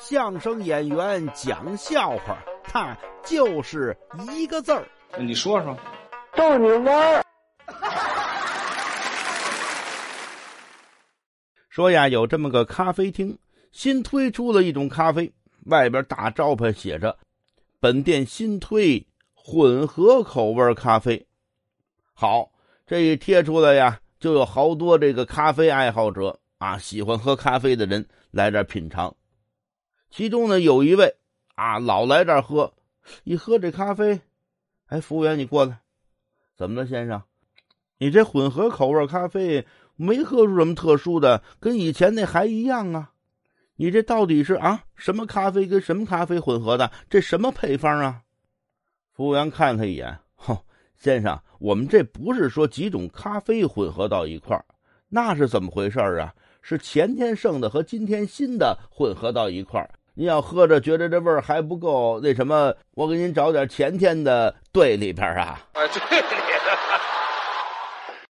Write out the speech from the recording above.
相声演员讲笑话，他就是一个字儿。你说说，逗你玩儿。说呀，有这么个咖啡厅，新推出了一种咖啡，外边大招牌写着“本店新推混合口味咖啡”。好，这一贴出来呀，就有好多这个咖啡爱好者啊，喜欢喝咖啡的人来这品尝。其中呢，有一位啊，老来这儿喝，一喝这咖啡，哎，服务员，你过来，怎么了，先生？你这混合口味咖啡没喝出什么特殊的，跟以前那还一样啊？你这到底是啊什么咖啡跟什么咖啡混合的？这什么配方啊？服务员看他一眼，哼，先生，我们这不是说几种咖啡混合到一块儿，那是怎么回事啊？是前天剩的和今天新的混合到一块儿。您要喝着觉得这味儿还不够，那什么，我给您找点前天的兑里边啊。哎，对里的。